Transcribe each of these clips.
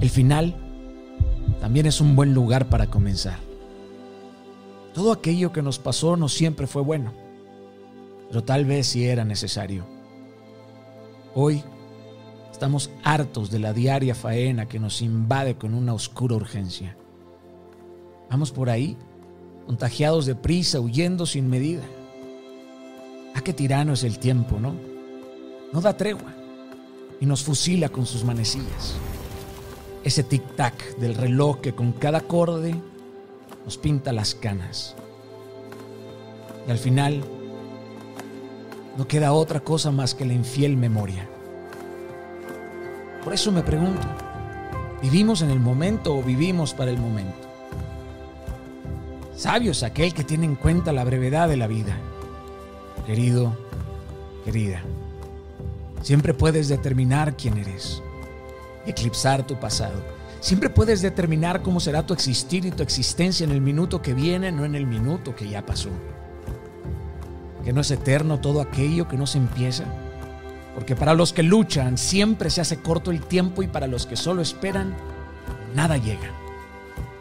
El final también es un buen lugar para comenzar. Todo aquello que nos pasó no siempre fue bueno, pero tal vez sí era necesario. Hoy estamos hartos de la diaria faena que nos invade con una oscura urgencia. Vamos por ahí, contagiados de prisa, huyendo sin medida. Ah, qué tirano es el tiempo, ¿no? No da tregua y nos fusila con sus manecillas. Ese tic-tac del reloj que con cada acorde nos pinta las canas. Y al final no queda otra cosa más que la infiel memoria. Por eso me pregunto, ¿vivimos en el momento o vivimos para el momento? Sabio es aquel que tiene en cuenta la brevedad de la vida. Querido, querida, siempre puedes determinar quién eres, eclipsar tu pasado. Siempre puedes determinar cómo será tu existir y tu existencia en el minuto que viene, no en el minuto que ya pasó. Que no es eterno todo aquello que no se empieza. Porque para los que luchan siempre se hace corto el tiempo y para los que solo esperan, nada llega.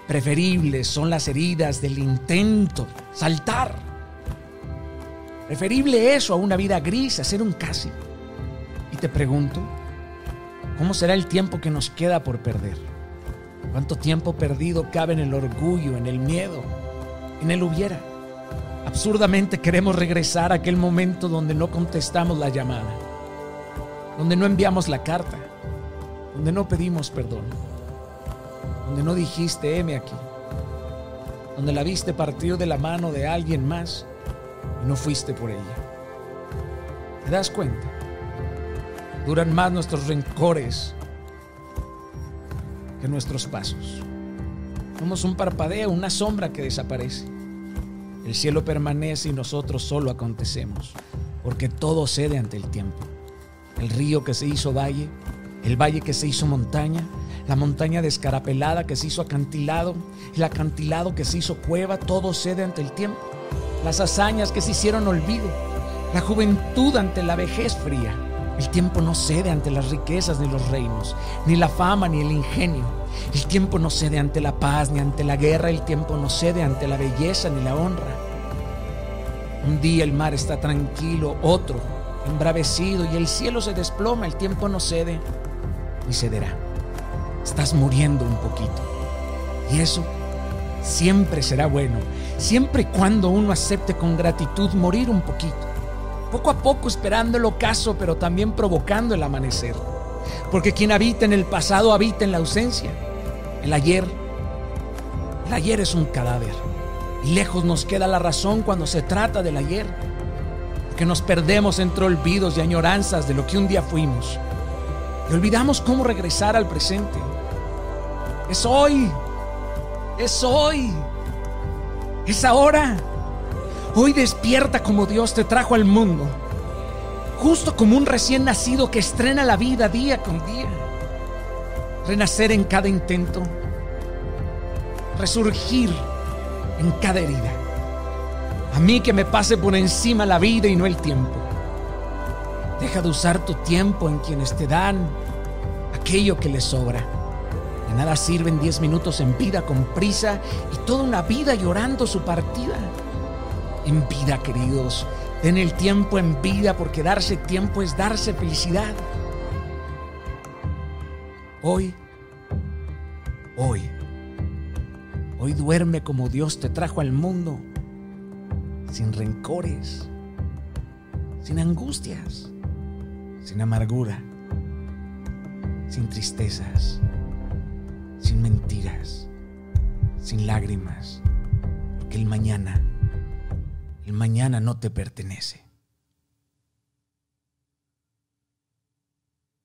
Preferibles son las heridas del intento, saltar. Preferible eso a una vida gris, hacer un casi. Y te pregunto, ¿cómo será el tiempo que nos queda por perder? ¿Cuánto tiempo perdido cabe en el orgullo, en el miedo, en el hubiera? Absurdamente queremos regresar a aquel momento donde no contestamos la llamada, donde no enviamos la carta, donde no pedimos perdón donde no dijiste, heme aquí, donde la viste partir de la mano de alguien más y no fuiste por ella. ¿Te das cuenta? Duran más nuestros rencores que nuestros pasos. Somos un parpadeo, una sombra que desaparece. El cielo permanece y nosotros solo acontecemos, porque todo cede ante el tiempo. El río que se hizo valle, el valle que se hizo montaña, la montaña descarapelada que se hizo acantilado, el acantilado que se hizo cueva, todo cede ante el tiempo. Las hazañas que se hicieron olvido, la juventud ante la vejez fría. El tiempo no cede ante las riquezas ni los reinos, ni la fama ni el ingenio. El tiempo no cede ante la paz ni ante la guerra, el tiempo no cede ante la belleza ni la honra. Un día el mar está tranquilo, otro embravecido y el cielo se desploma, el tiempo no cede ni cederá estás muriendo un poquito. Y eso siempre será bueno, siempre y cuando uno acepte con gratitud morir un poquito. Poco a poco esperando el ocaso, pero también provocando el amanecer. Porque quien habita en el pasado habita en la ausencia. El ayer, el ayer es un cadáver. Y lejos nos queda la razón cuando se trata del ayer. Que nos perdemos entre olvidos y añoranzas de lo que un día fuimos. Y olvidamos cómo regresar al presente. Es hoy. Es hoy. Es ahora. Hoy despierta como Dios te trajo al mundo. Justo como un recién nacido que estrena la vida día con día. Renacer en cada intento. Resurgir en cada herida. A mí que me pase por encima la vida y no el tiempo. Deja de usar tu tiempo en quienes te dan aquello que les sobra. De nada sirven 10 minutos en vida con prisa y toda una vida llorando su partida. En vida, queridos, den el tiempo en vida porque darse tiempo es darse felicidad. Hoy, hoy, hoy duerme como Dios te trajo al mundo, sin rencores, sin angustias, sin amargura, sin tristezas sin mentiras, sin lágrimas, porque el mañana, el mañana no te pertenece.